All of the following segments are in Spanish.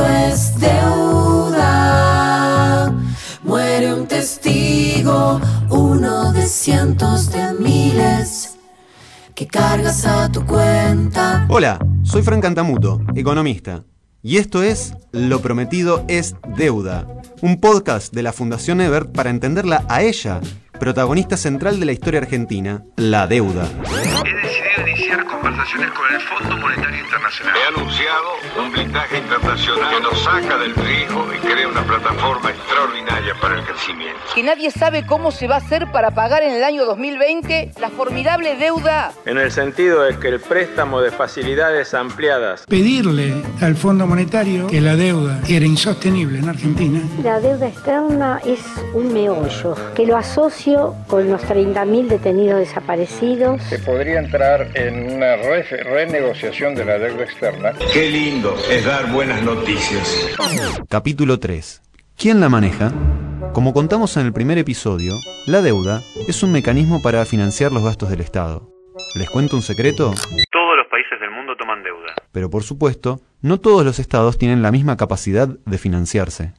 Es deuda. Muere un testigo, uno de cientos de miles que cargas a tu cuenta. Hola, soy Frank Cantamuto, economista. Y esto es Lo Prometido es Deuda, un podcast de la Fundación Ebert para entenderla a ella, protagonista central de la historia argentina, la deuda. Conversaciones con el Fondo Monetario Internacional. He anunciado un blindaje internacional que nos saca del trigo y crea una plataforma extraordinaria para el crecimiento. que nadie sabe cómo se va a hacer para pagar en el año 2020 la formidable deuda en el sentido de que el préstamo de facilidades ampliadas pedirle al Fondo Monetario que la deuda era insostenible en Argentina. La deuda externa es un meollo que lo asocio con los 30.000 detenidos desaparecidos. se podría entrar en una re- renegociación de la deuda externa. Qué lindo es dar buenas noticias. Capítulo 3. ¿Quién la maneja? Como contamos en el primer episodio, la deuda es un mecanismo para financiar los gastos del Estado. ¿Les cuento un secreto? Todos los países del mundo toman deuda. Pero por supuesto, no todos los estados tienen la misma capacidad de financiarse.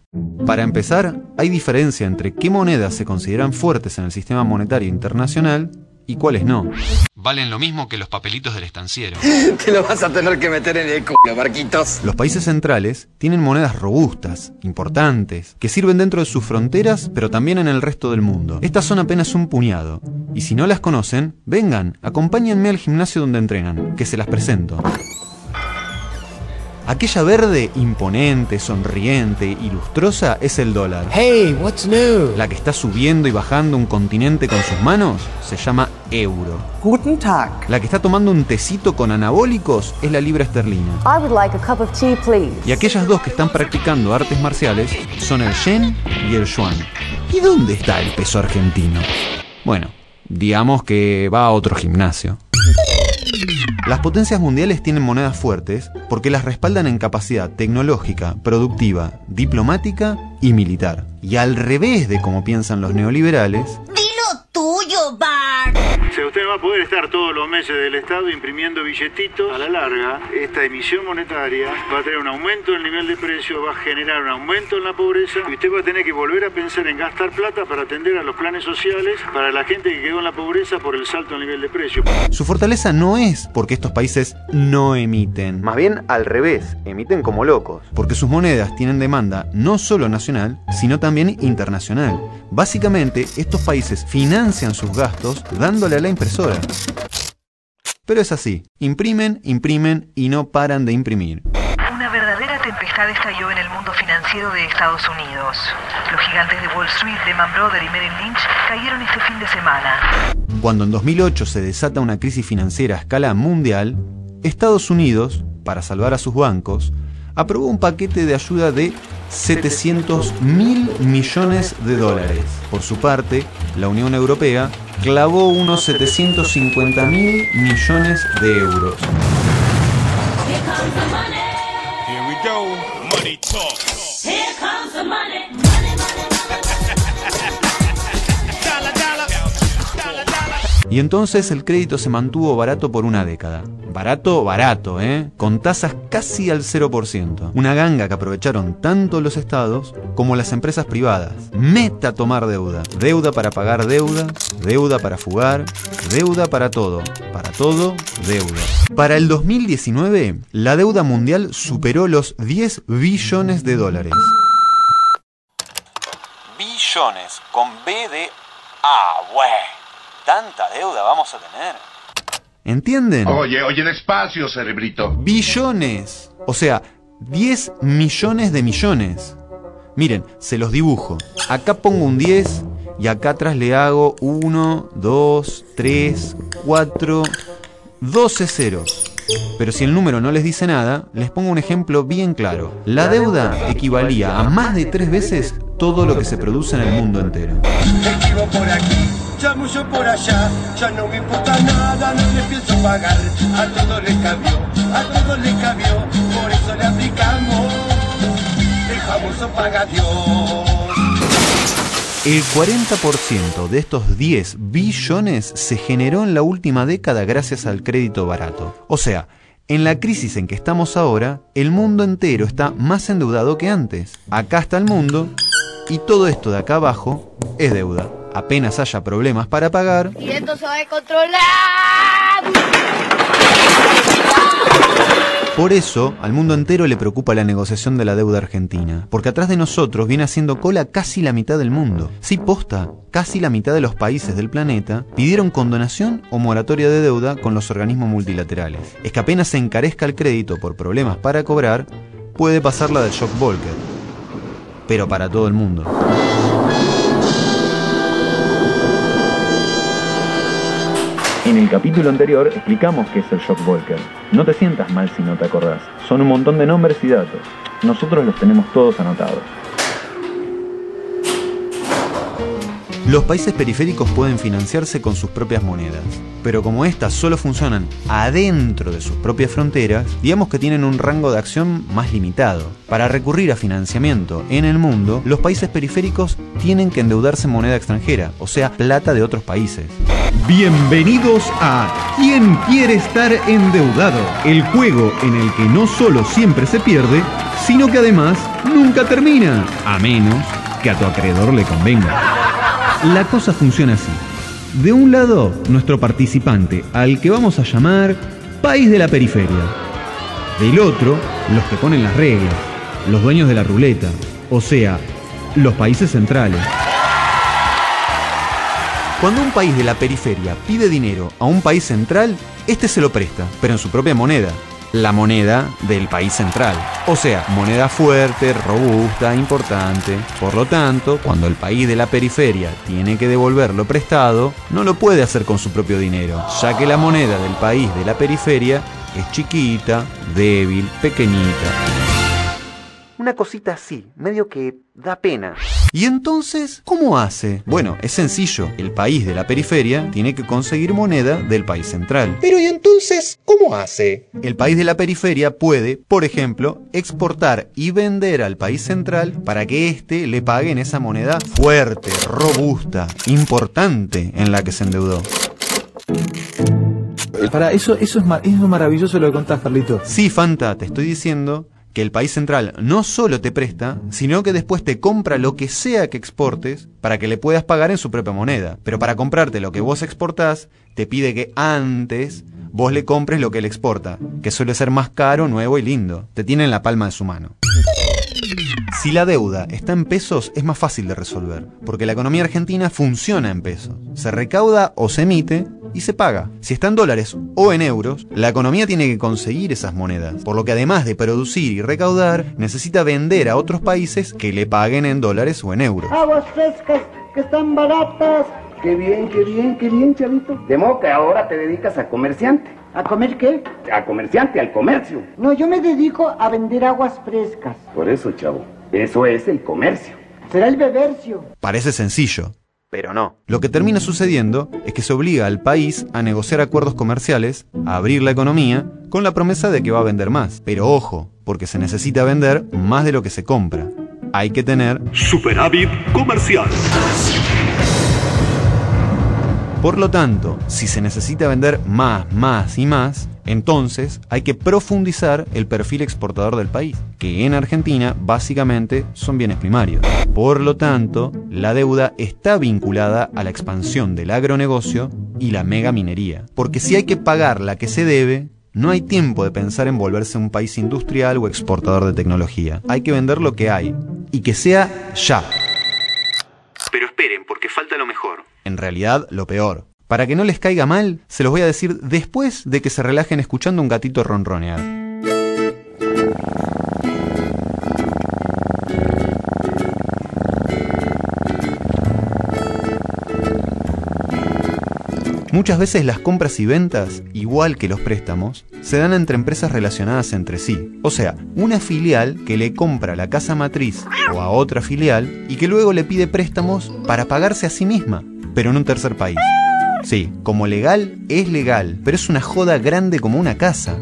Para empezar, hay diferencia entre qué monedas se consideran fuertes en el sistema monetario internacional y cuáles no. Valen lo mismo que los papelitos del estanciero. Te lo vas a tener que meter en el culo, Marquitos. Los países centrales tienen monedas robustas, importantes, que sirven dentro de sus fronteras, pero también en el resto del mundo. Estas son apenas un puñado. Y si no las conocen, vengan, acompáñenme al gimnasio donde entrenan, que se las presento. Aquella verde, imponente, sonriente y lustrosa es el dólar. Hey, what's new? La que está subiendo y bajando un continente con sus manos se llama euro. Guten Tag. La que está tomando un tecito con anabólicos es la libra esterlina. I would like a cup of tea, please. Y aquellas dos que están practicando artes marciales son el yen y el yuan. ¿Y dónde está el peso argentino? Bueno, digamos que va a otro gimnasio. Las potencias mundiales tienen monedas fuertes porque las respaldan en capacidad tecnológica, productiva, diplomática y militar. Y al revés de como piensan los neoliberales, Si usted va a poder estar todos los meses del Estado imprimiendo billetitos, a la larga, esta emisión monetaria va a tener un aumento en el nivel de precio, va a generar un aumento en la pobreza y usted va a tener que volver a pensar en gastar plata para atender a los planes sociales para la gente que quedó en la pobreza por el salto en el nivel de precio. su fortaleza no es porque estos países no emiten. Más bien al revés, emiten como locos. Porque sus monedas tienen demanda no solo nacional, sino también internacional. Básicamente, estos países financian sus gastos dándole a la impresora. Pero es así, imprimen, imprimen y no paran de imprimir. Una verdadera tempestad estalló en el mundo financiero de Estados Unidos. Los gigantes de Wall Street, Lehman Brothers y Merrill Lynch cayeron este fin de semana. Cuando en 2008 se desata una crisis financiera a escala mundial, Estados Unidos, para salvar a sus bancos, aprobó un paquete de ayuda de 700 mil millones de dólares. Por su parte, la Unión Europea clavó unos 750 mil millones de euros. Y entonces el crédito se mantuvo barato por una década. Barato, barato, ¿eh? Con tasas casi al 0%. Una ganga que aprovecharon tanto los estados como las empresas privadas. Meta tomar deuda. Deuda para pagar deuda, deuda para fugar, deuda para todo. Para todo, deuda. Para el 2019, la deuda mundial superó los 10 billones de dólares. Billones, con B de A, güey. ¿Tanta deuda vamos a tener? ¿Entienden? Oye, oye, despacio, cerebrito. Billones. O sea, 10 millones de millones. Miren, se los dibujo. Acá pongo un 10 y acá atrás le hago 1, 2, 3, 4, 12 ceros. Pero si el número no les dice nada, les pongo un ejemplo bien claro. La deuda equivalía a más de tres veces todo lo que se produce en el mundo entero. El. El 40% de estos 10 billones se generó en la última década gracias al crédito barato. O sea, en la crisis en que estamos ahora, el mundo entero está más endeudado que antes. Acá está el mundo y todo esto de acá abajo es deuda. Apenas haya problemas para pagar, Y esto se va a controlar. Por eso, al mundo entero le preocupa la negociación de la deuda argentina, porque atrás de nosotros viene haciendo cola casi la mitad del mundo. Sí, posta, casi la mitad de los países del planeta pidieron condonación o moratoria de deuda con los organismos multilaterales. Es que apenas se encarezca el crédito por problemas para cobrar, puede pasar la del shock Volcker. Pero para todo el mundo. El capítulo anterior explicamos qué es el shock Volcker. No te sientas mal si no te acordás. Son un montón de nombres y datos. Nosotros los tenemos todos anotados. Los países periféricos pueden financiarse con sus propias monedas, pero como estas solo funcionan adentro de sus propias fronteras, digamos que tienen un rango de acción más limitado. Para recurrir a financiamiento en el mundo, los países periféricos tienen que endeudarse en moneda extranjera, o sea, plata de otros países. Bienvenidos a ¿Quién quiere estar endeudado? El juego en el que no solo siempre se pierde, sino que además nunca termina, a menos que a tu acreedor le convenga. La cosa funciona así. De un lado, nuestro participante, al que vamos a llamar país de la periferia. Del otro, los que ponen las reglas, los dueños de la ruleta, o sea, los países centrales. Cuando un país de la periferia pide dinero a un país central, este se lo presta, pero en su propia moneda, la moneda del país central. O sea, moneda fuerte, robusta, importante. Por lo tanto, cuando el país de la periferia tiene que devolver lo prestado, no lo puede hacer con su propio dinero, ya que la moneda del país de la periferia es chiquita, débil, pequeñita. Una cosita así, medio que da pena. ¿Y entonces cómo hace? Bueno, es sencillo. El país de la periferia tiene que conseguir moneda del país central. Pero ¿y entonces cómo hace? El país de la periferia puede, por ejemplo, exportar y vender al país central para que éste le pague en esa moneda fuerte, robusta, importante en la que se endeudó. Para eso, eso es, mar- eso es maravilloso lo que contás, Carlito. Sí, Fanta, te estoy diciendo que el país central no solo te presta, sino que después te compra lo que sea que exportes para que le puedas pagar en su propia moneda. Pero para comprarte lo que vos exportás, te pide que antes vos le compres lo que él exporta, que suele ser más caro, nuevo y lindo. Te tiene en la palma de su mano. Si la deuda está en pesos, es más fácil de resolver, porque la economía argentina funciona en pesos. Se recauda o se emite y se paga. Si está en dólares o en euros, la economía tiene que conseguir esas monedas, por lo que además de producir y recaudar, necesita vender a otros países que le paguen en dólares o en euros. Aguas frescas que están baratas. Qué bien, qué bien, qué bien, chavito. De modo que ahora te dedicas a comerciante. ¿A comer qué? A comerciante, al comercio. No, yo me dedico a vender aguas frescas. Por eso, chavo, eso es el comercio. Será el bebercio. Parece sencillo, pero no. Lo que termina sucediendo es que se obliga al país a negociar acuerdos comerciales, a abrir la economía, con la promesa de que va a vender más. Pero ojo, porque se necesita vender más de lo que se compra. Hay que tener Superávit comercial. Por lo tanto, si se necesita vender más, más y más, entonces hay que profundizar el perfil exportador del país, que en Argentina básicamente son bienes primarios. Por lo tanto, la deuda está vinculada a la expansión del agronegocio y la megaminería. Porque si hay que pagar la que se debe, no hay tiempo de pensar en volverse un país industrial o exportador de tecnología. Hay que vender lo que hay. Y que sea ya. Pero esperen, porque falta lo mejor. En realidad, lo peor. Para que no les caiga mal, se los voy a decir después de que se relajen escuchando un gatito ronronear. Muchas veces las compras y ventas, igual que los préstamos, se dan entre empresas relacionadas entre sí. O sea, una filial que le compra la casa matriz o a otra filial y que luego le pide préstamos para pagarse a sí misma, pero en un tercer país. Sí, como legal es legal, pero es una joda grande como una casa.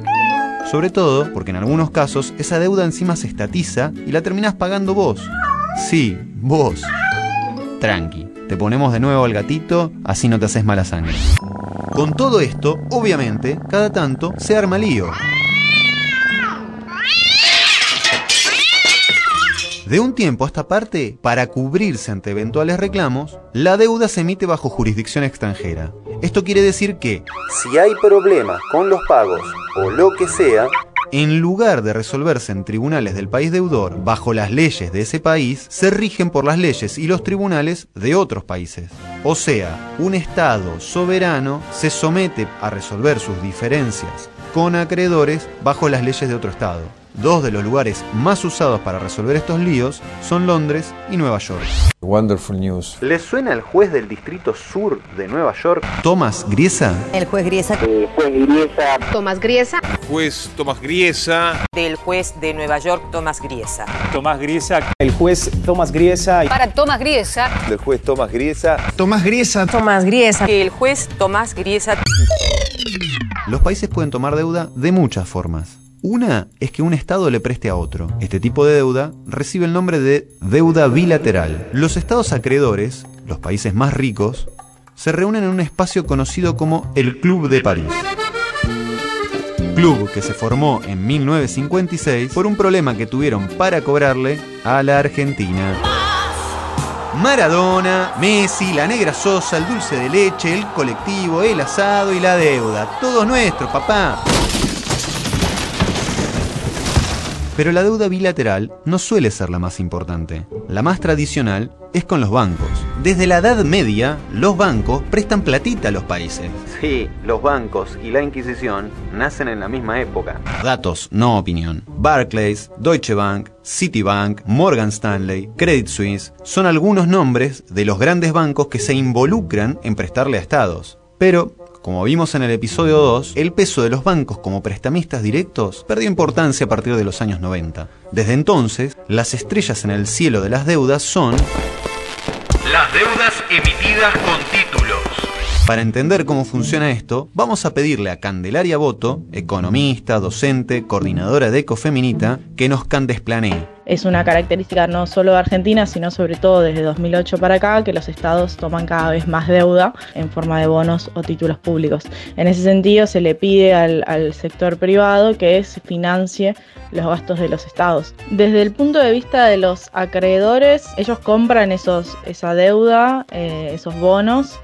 Sobre todo porque en algunos casos esa deuda encima se estatiza y la terminás pagando vos. Sí, vos. Tranqui, te ponemos de nuevo al gatito, así no te haces mala sangre. Con todo esto, obviamente, cada tanto se arma lío. De un tiempo a esta parte, para cubrirse ante eventuales reclamos, la deuda se emite bajo jurisdicción extranjera. Esto quiere decir que, si hay problemas con los pagos o lo que sea, en lugar de resolverse en tribunales del país deudor bajo las leyes de ese país, se rigen por las leyes y los tribunales de otros países. O sea, un Estado soberano se somete a resolver sus diferencias con acreedores bajo las leyes de otro Estado. Dos de los lugares más usados para resolver estos líos son Londres y Nueva York. Wonderful news. ¿Les suena el juez del Distrito Sur de Nueva York, Thomas Griesa? El juez Griesa. El juez Griesa. Tomás Griesa. Juez Tomás Griesa. Del juez de Nueva York, Tomás Griesa. Tomás Griesa. El juez Tomás Griesa. Para Tomás Griesa. Del juez Tomás Griesa. Tomás Griesa. Tomás Griesa. El juez Tomás Griesa. Los países pueden tomar deuda de muchas formas. Una es que un Estado le preste a otro. Este tipo de deuda recibe el nombre de deuda bilateral. Los Estados acreedores, los países más ricos, se reúnen en un espacio conocido como el Club de París. Club que se formó en 1956 por un problema que tuvieron para cobrarle a la Argentina. Maradona, Messi, la negra Sosa, el dulce de leche, el colectivo, el asado y la deuda. Todo nuestro, papá. Pero la deuda bilateral no suele ser la más importante. La más tradicional es con los bancos. Desde la Edad Media, los bancos prestan platita a los países. Sí, los bancos y la Inquisición nacen en la misma época. Datos, no opinión. Barclays, Deutsche Bank, Citibank, Morgan Stanley, Credit Suisse son algunos nombres de los grandes bancos que se involucran en prestarle a estados. Pero como vimos en el episodio 2, el peso de los bancos como prestamistas directos perdió importancia a partir de los años 90. Desde entonces, las estrellas en el cielo de las deudas son... Las deudas emitidas con. Para entender cómo funciona esto, vamos a pedirle a Candelaria Boto, economista, docente, coordinadora de Ecofeminita, que nos candesplanee. Es una característica no solo de Argentina, sino sobre todo desde 2008 para acá, que los estados toman cada vez más deuda en forma de bonos o títulos públicos. En ese sentido, se le pide al, sector privado que se financie los gastos de los estados. Desde el punto de vista de los acreedores, ellos compran esa deuda, eh, esos bonos,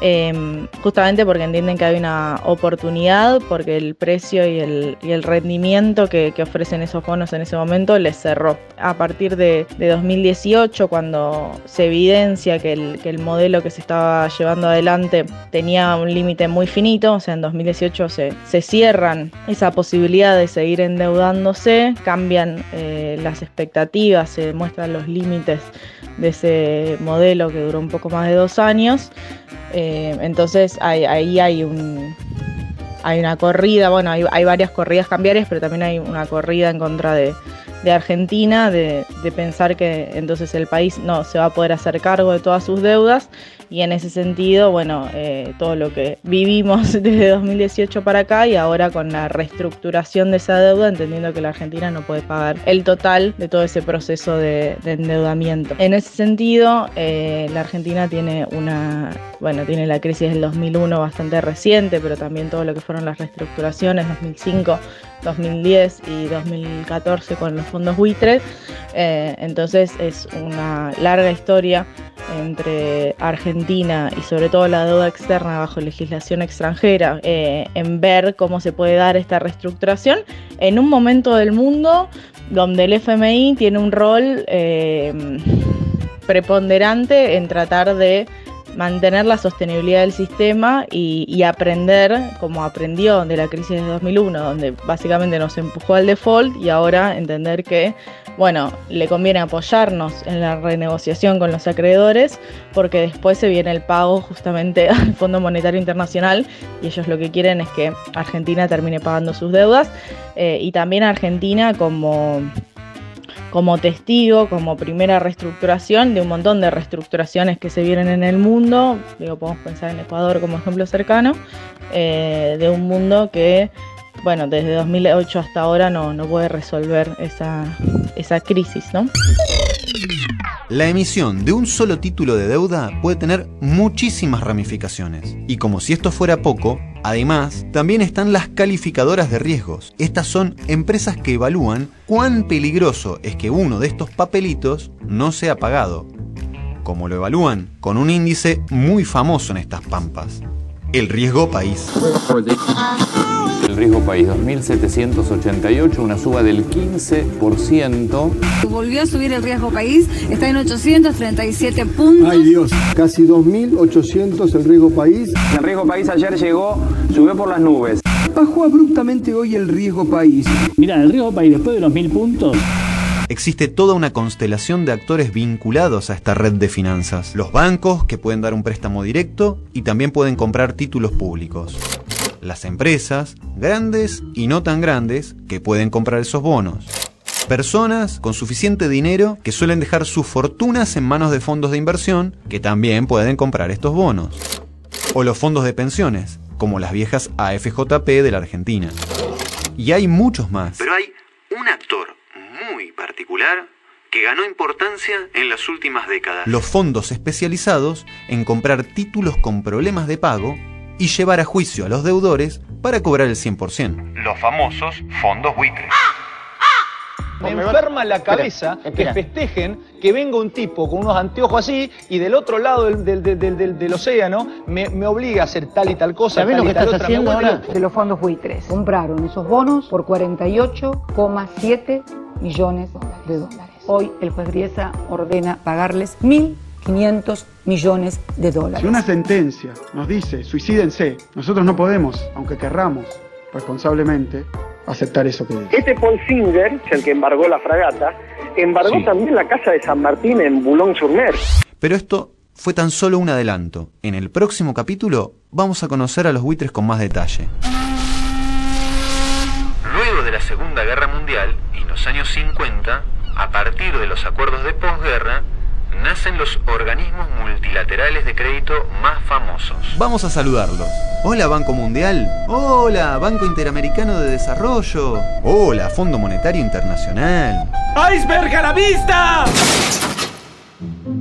eh, justamente porque entienden que hay una oportunidad, porque el precio y el, rendimiento que, ofrecen esos bonos en ese momento les cerró. A partir de, de 2018, cuando se evidencia que el, que el, modelo que se estaba llevando adelante tenía un límite muy finito, o sea, en 2018 se, se, cierran esa posibilidad de seguir endeudándose, cambian eh, las expectativas, se muestran los límites de ese modelo que duró un poco más de dos años. Eh, entonces ahí, hay un hay una corrida, bueno, hay, hay, varias corridas cambiarias, pero también hay una corrida en contra de, de Argentina, de, pensar que entonces el país no se va a poder hacer cargo de todas sus deudas y en ese sentido, bueno, eh, todo lo que vivimos desde 2018 para acá y ahora con la reestructuración de esa deuda, entendiendo que la Argentina no puede pagar el total de todo ese proceso de, de endeudamiento. En ese sentido, eh, la Argentina tiene una, bueno, tiene la crisis del 2001 bastante reciente, pero también todo lo que fueron las reestructuraciones 2005. 2010 y 2014 con los fondos buitres. Eh, entonces es una larga historia entre Argentina y sobre todo la deuda externa bajo legislación extranjera eh, en ver cómo se puede dar esta reestructuración en un momento del mundo donde el FMI tiene un rol eh, preponderante en tratar de mantener la sostenibilidad del sistema y, aprender, como aprendió de la crisis de 2001, donde básicamente nos empujó al default y ahora entender que, bueno, le conviene apoyarnos en la renegociación con los acreedores porque después se viene el pago justamente al Fondo Monetario Internacional y ellos lo que quieren es que Argentina termine pagando sus deudas eh, y también Argentina como como testigo, como primera reestructuración de un montón de reestructuraciones que se vienen en el mundo. Digo, podemos pensar en Ecuador como ejemplo cercano, eh, de un mundo que, bueno, desde 2008 hasta ahora no, no puede resolver esa, esa crisis, ¿no? La emisión de un solo título de deuda puede tener muchísimas ramificaciones. Y como si esto fuera poco, además, también están las calificadoras de riesgos. Estas son empresas que evalúan cuán peligroso es que uno de estos papelitos no sea pagado. Como lo evalúan? Con un índice muy famoso en estas pampas. El riesgo país. El riesgo país 2788, una suba del 15%. Volvió a subir el riesgo país, está en 837 puntos. Ay Dios, casi 2800 el riesgo país. El riesgo país ayer llegó, subió por las nubes. Bajó abruptamente hoy el riesgo país. Mira, el riesgo país después de los mil puntos Existe toda una constelación de actores vinculados a esta red de finanzas. Los bancos, que pueden dar un préstamo directo y también pueden comprar títulos públicos. Las empresas, grandes y no tan grandes, que pueden comprar esos bonos. Personas con suficiente dinero que suelen dejar sus fortunas en manos de fondos de inversión que también pueden comprar estos bonos. O los fondos de pensiones, como las viejas AFJP de la Argentina. Y hay muchos más. Pero hay un actor muy particular que ganó importancia en las últimas décadas. Los fondos especializados en comprar títulos con problemas de pago y llevar a juicio a los deudores para cobrar el 100%. Los famosos fondos buitres. Me enferma la cabeza que festejen que venga un tipo con unos anteojos así y del otro lado del, del, del, del, del océano me, me, obliga a hacer tal y tal cosa. ¿Sabés tal lo que estás otra. haciendo ahora? De los fondos buitres. Compraron esos bonos por 48,7 millones de dólares. Hoy el juez Griesa ordena pagarles 1.500 millones de dólares. Si una sentencia nos dice suicídense, nosotros no podemos, aunque querramos, responsablemente, aceptar eso que dice. Este Paul Singer, el que embargó la fragata, embargó Sí. también la casa de San Martín en Boulogne-sur-Mer. Pero esto fue tan solo un adelanto. En el próximo capítulo vamos a conocer a los buitres con más detalle. Luego de la Segunda Guerra Mundial y en los años 50, a partir de los acuerdos de posguerra, nacen los organismos multilaterales de crédito más famosos. Vamos a saludarlos. Hola Banco Mundial. Hola Banco Interamericano de Desarrollo. Hola Fondo Monetario Internacional. ¡Iceberg a la vista!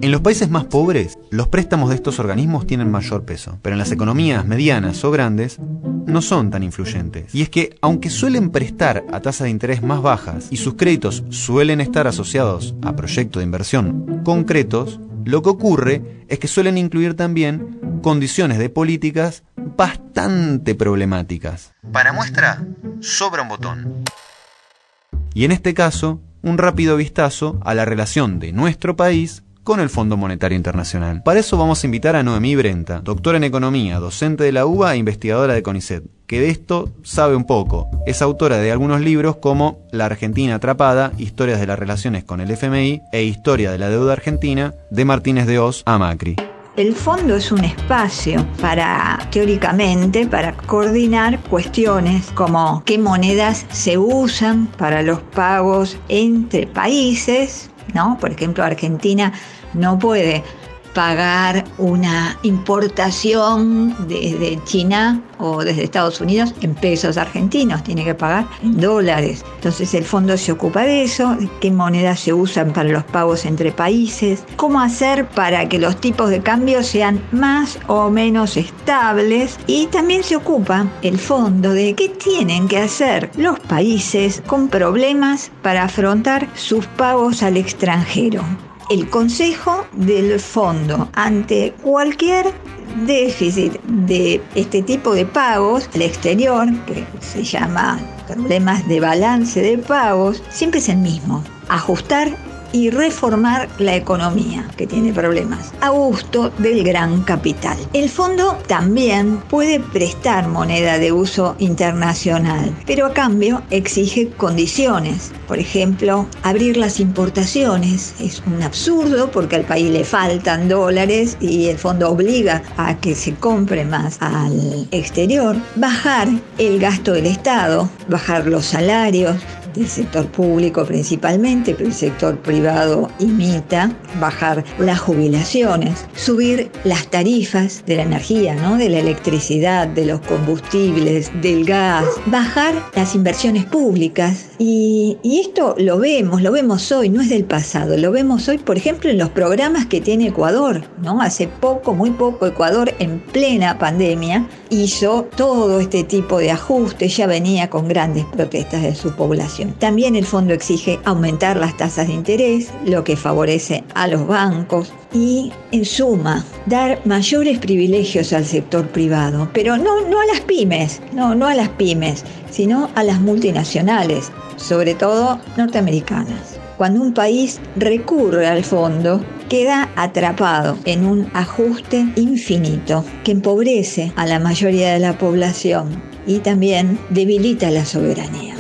En los países más pobres, los préstamos de estos organismos tienen mayor peso, pero en las economías medianas o grandes no son tan influyentes. Y es que, aunque suelen prestar a tasas de interés más bajas y sus créditos suelen estar asociados a proyectos de inversión concretos, lo que ocurre es que suelen incluir también condiciones de políticas bastante problemáticas. Para muestra, sobra un botón. Y en este caso, un rápido vistazo a la relación de nuestro país con el Fondo Monetario Internacional. Para eso vamos a invitar a Noemí Brenta, doctora en economía, docente de la UBA e investigadora de CONICET, que de esto sabe un poco. Es autora de algunos libros como La Argentina Atrapada, Historias de las Relaciones con el FMI e Historia de la Deuda Argentina, de Martínez de Oz a Macri. El fondo es un espacio para, teóricamente, para coordinar cuestiones como qué monedas se usan para los pagos entre países, ¿no? Por ejemplo, Argentina no puede pagar una importación desde China o desde Estados Unidos en pesos argentinos, tiene que pagar en dólares. Entonces el fondo se ocupa de eso, qué monedas se usan para los pagos entre países, cómo hacer para que los tipos de cambio sean más o menos estables y también se ocupa el fondo de qué tienen que hacer los países con problemas para afrontar sus pagos al extranjero el consejo del fondo ante cualquier déficit de este tipo de pagos al exterior, que se llama problemas de balance de pagos, siempre es el mismo. Ajustar y reformar la economía, que tiene problemas, a gusto del gran capital. El fondo también puede prestar moneda de uso internacional, pero a cambio exige condiciones. Por ejemplo, abrir las importaciones es un absurdo porque al país le faltan dólares y el fondo obliga a que se compre más al exterior. Bajar el gasto del Estado, bajar los salarios, del sector público principalmente, pero el sector privado imita, bajar las jubilaciones, subir las tarifas de la energía, ¿no? de la electricidad, de los combustibles, del gas, bajar las inversiones públicas. Y, esto lo vemos, lo vemos hoy, no es del pasado, lo vemos hoy, por ejemplo, en los programas que tiene Ecuador. ¿no? Hace poco, muy poco, Ecuador en plena pandemia hizo todo este tipo de ajustes, ya venía con grandes protestas de su población. También el fondo exige aumentar las tasas de interés, lo que favorece a los bancos y, en suma, dar mayores privilegios al sector privado, pero no, no a las pymes, no, no a las pymes, sino a las multinacionales, sobre todo norteamericanas. Cuando un país recurre al fondo, queda atrapado en un ajuste infinito que empobrece a la mayoría de la población y también debilita la soberanía.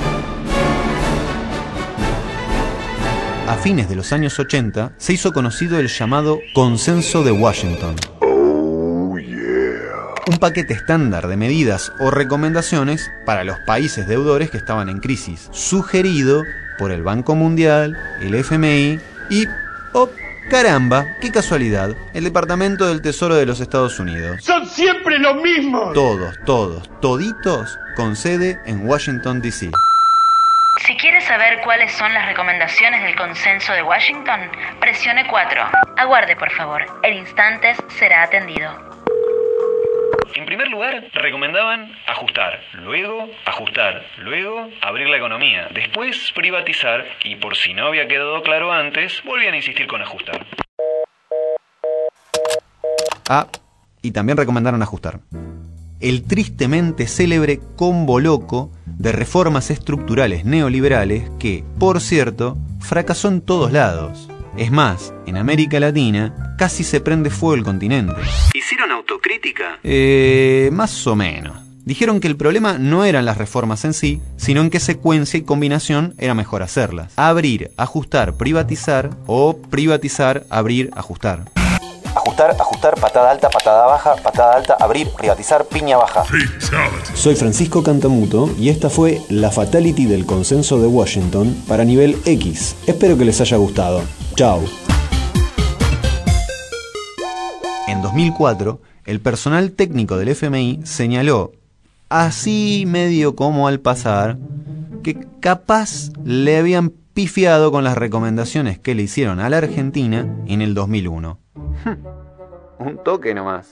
A fines de los años 80 se hizo conocido el llamado Consenso de Washington. Un paquete estándar de medidas o recomendaciones para los países deudores que estaban en crisis, sugerido por el Banco Mundial, el FMI y, oh caramba, qué casualidad, el Departamento del Tesoro de los Estados Unidos. ¡Son siempre los mismos! Todos, todos, toditos con sede en Washington, D.C. Si quiere saber cuáles son las recomendaciones del consenso de Washington, presione 4. Aguarde, por favor. En instantes será atendido. En primer lugar, recomendaban ajustar, luego ajustar, luego abrir la economía, después privatizar y por si no había quedado claro antes, volvían a insistir con ajustar. Ah, y también recomendaron ajustar. El tristemente célebre combo loco de reformas estructurales neoliberales que, por cierto, fracasó en todos lados. Es más, en América Latina casi se prende fuego el continente. ¿Hicieron autocrítica? Eh, más o menos. Dijeron que el problema no eran las reformas en sí, sino en qué secuencia y combinación era mejor hacerlas. Abrir, ajustar, privatizar o privatizar, abrir, ajustar. Ajustar, ajustar, patada alta, patada baja, patada alta, abrir, privatizar, piña baja. Soy Francisco Cantamuto y esta fue la Fatality del Consenso de Washington para nivel X. Espero que les haya gustado. Chao. En 2004, el personal técnico del FMI señaló, así medio como al pasar, que capaz le habían pifiado con las recomendaciones que le hicieron a la Argentina en el 2001. Un toque nomás.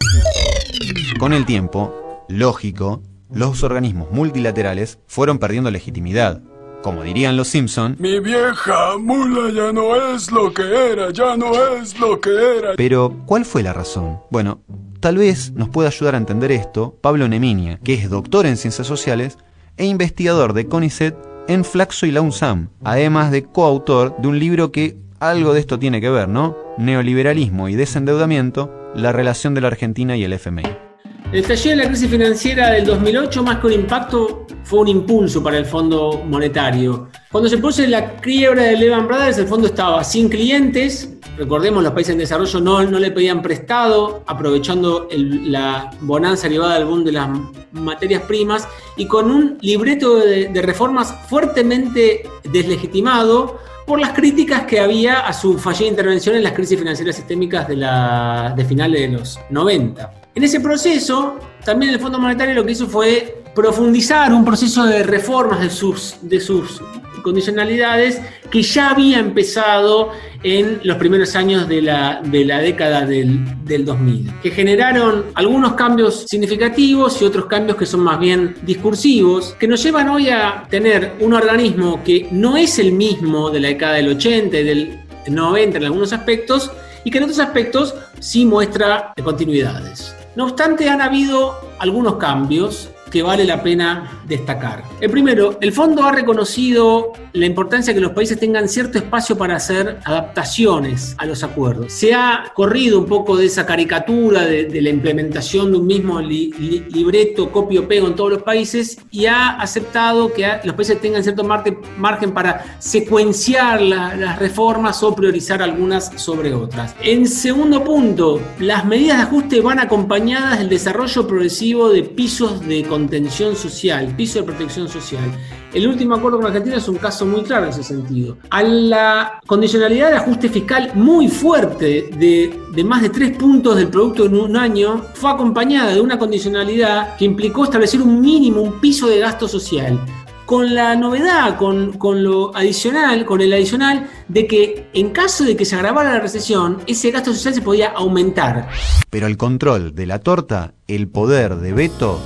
Con el tiempo, lógico, los organismos multilaterales fueron perdiendo legitimidad. Como dirían los Simpson, Mi vieja mula ya no es lo que era, ya no es lo que era. pero ¿cuál fue la razón? Bueno, tal vez nos pueda ayudar a entender esto Pablo Neminia, que es doctor en ciencias sociales e investigador de CONICET en Flaxo y la UNSAM, además de coautor de un libro que algo de esto tiene que ver, ¿no? Neoliberalismo y desendeudamiento, la relación de la Argentina y el FMI. El estallido de la crisis financiera del 2008, más que un impacto, fue un impulso para el Fondo Monetario. Cuando se produce la quiebra de Lehman Brothers, el fondo estaba sin clientes. Recordemos, los países en desarrollo no, le pedían prestado, aprovechando la bonanza derivada del boom de las materias primas y con un libreto de, reformas fuertemente deslegitimado por las críticas que había a su fallida intervención en las crisis financieras sistémicas de finales de los 90. En ese proceso, también el Fondo Monetario lo que hizo fue profundizar un proceso de reformas de sus, de sus condicionalidades que ya había empezado en los primeros años de la, de la década del, del 2000, que generaron algunos cambios significativos y otros cambios que son más bien discursivos, que nos llevan hoy a tener un organismo que no es el mismo de la década del 80 y del 90 en algunos aspectos, y que en otros aspectos sí muestra continuidades. No obstante, han habido algunos cambios que vale la pena destacar. El primero, el fondo ha reconocido la importancia de que los países tengan cierto espacio para hacer adaptaciones a los acuerdos. Se ha corrido un poco de esa caricatura de, la implementación de un mismo libreto copio-pego en todos los países y ha aceptado que los países tengan cierto margen para secuenciar las reformas o priorizar algunas sobre otras. En segundo punto, las medidas de ajuste van acompañadas del desarrollo progresivo de pisos de contención social, piso de protección social. El último acuerdo con Argentina es un caso muy claro en ese sentido. A la condicionalidad de ajuste fiscal muy fuerte de, de, más de tres puntos del producto en un año fue acompañada de una condicionalidad que implicó establecer un mínimo, un piso de gasto social con la novedad, con, con, lo adicional, con el adicional de que en caso de que se agravara la recesión, ese gasto social se podía aumentar. Pero el control de la torta, el poder de veto,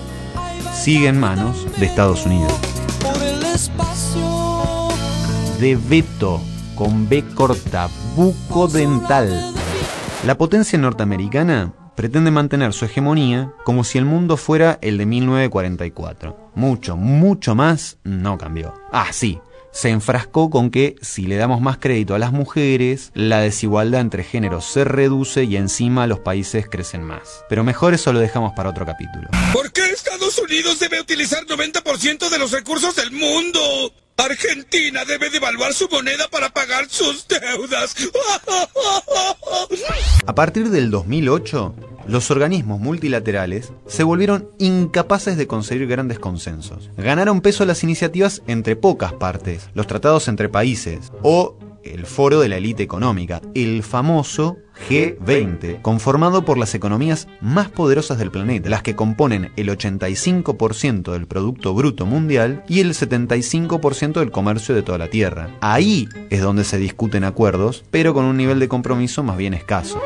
sigue en manos de Estados Unidos. De veto, con B corta, bucodental. La potencia norteamericana pretende mantener su hegemonía como si el mundo fuera el de 1944. Mucho, mucho más no cambió. Ah, sí, se enfrascó con que si le damos más crédito a las mujeres, la desigualdad entre géneros se reduce y encima los países crecen más. Pero mejor eso lo dejamos para otro capítulo. ¿Por qué Estados Unidos debe utilizar 90% de los recursos del mundo? Argentina debe devaluar su moneda para pagar sus deudas. A partir del 2008, los organismos multilaterales se volvieron incapaces de conseguir grandes consensos. Ganaron peso las iniciativas entre pocas partes, los tratados entre países o el foro de la élite económica, el famoso G20, conformado por las economías más poderosas del planeta, las que componen el 85% del Producto Bruto Mundial y el 75% del comercio de toda la Tierra. Ahí es donde se discuten acuerdos, pero con un nivel de compromiso más bien escaso.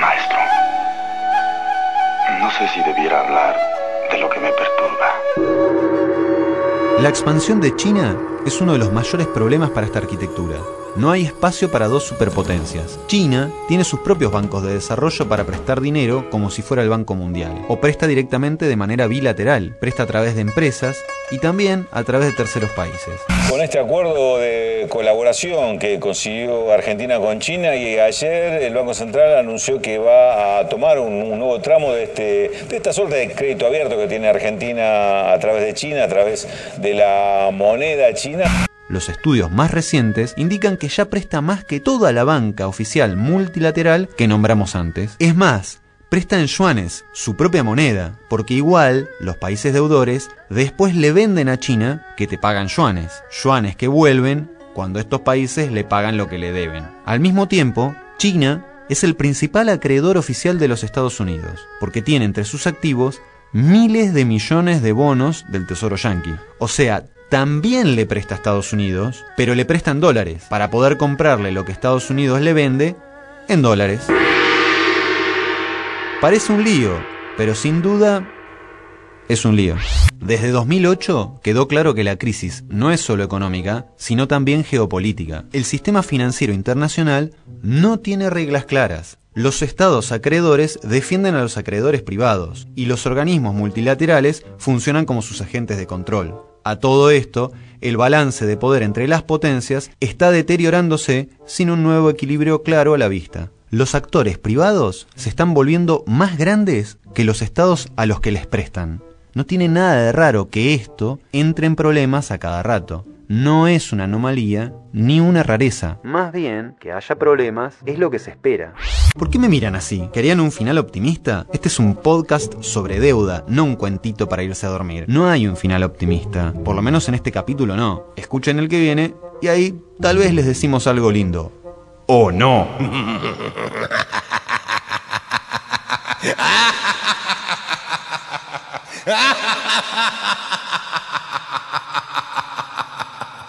Maestro, no sé si debiera hablar de lo que me perturba. La expansión de China es uno de los mayores problemas para esta arquitectura. No hay espacio para dos superpotencias. China tiene sus propios bancos de desarrollo para prestar dinero como si fuera el Banco Mundial, o presta directamente de manera bilateral, presta a través de empresas y también a través de terceros países. Con este acuerdo de colaboración que consiguió Argentina con China y ayer el Banco Central anunció que va a tomar un, nuevo tramo de, este, de esta suerte de crédito abierto que tiene Argentina a través de China, a través de la moneda china. Los estudios más recientes indican que ya presta más que toda la banca oficial multilateral que nombramos antes. Es más, presta en yuanes, su propia moneda, porque igual los países deudores después le venden a China que te pagan yuanes, yuanes que vuelven cuando estos países le pagan lo que le deben. Al mismo tiempo, China es el principal acreedor oficial de los Estados Unidos, porque tiene entre sus activos miles de millones de bonos del Tesoro Yankee. O sea, también le presta a Estados Unidos, pero le prestan dólares para poder comprarle lo que Estados Unidos le vende en dólares. Parece un lío, pero sin duda es un lío. Desde 2008 quedó claro que la crisis no es solo económica, sino también geopolítica. El sistema financiero internacional no tiene reglas claras. Los estados acreedores defienden a los acreedores privados y los organismos multilaterales funcionan como sus agentes de control. A todo esto, el balance de poder entre las potencias está deteriorándose sin un nuevo equilibrio claro a la vista. Los actores privados se están volviendo más grandes que los estados a los que les prestan. No tiene nada de raro que esto entre en problemas a cada rato no es una anomalía ni una rareza. Más bien, que haya problemas es lo que se espera. ¿Por qué me miran así? ¿Querían un final optimista? Este es un podcast sobre deuda, no un cuentito para irse a dormir. No hay un final optimista, por lo menos en este capítulo no. Escuchen el que viene y ahí tal vez les decimos algo lindo. ¡O no!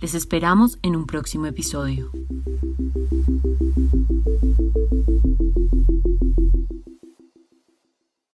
Les esperamos en un próximo episodio.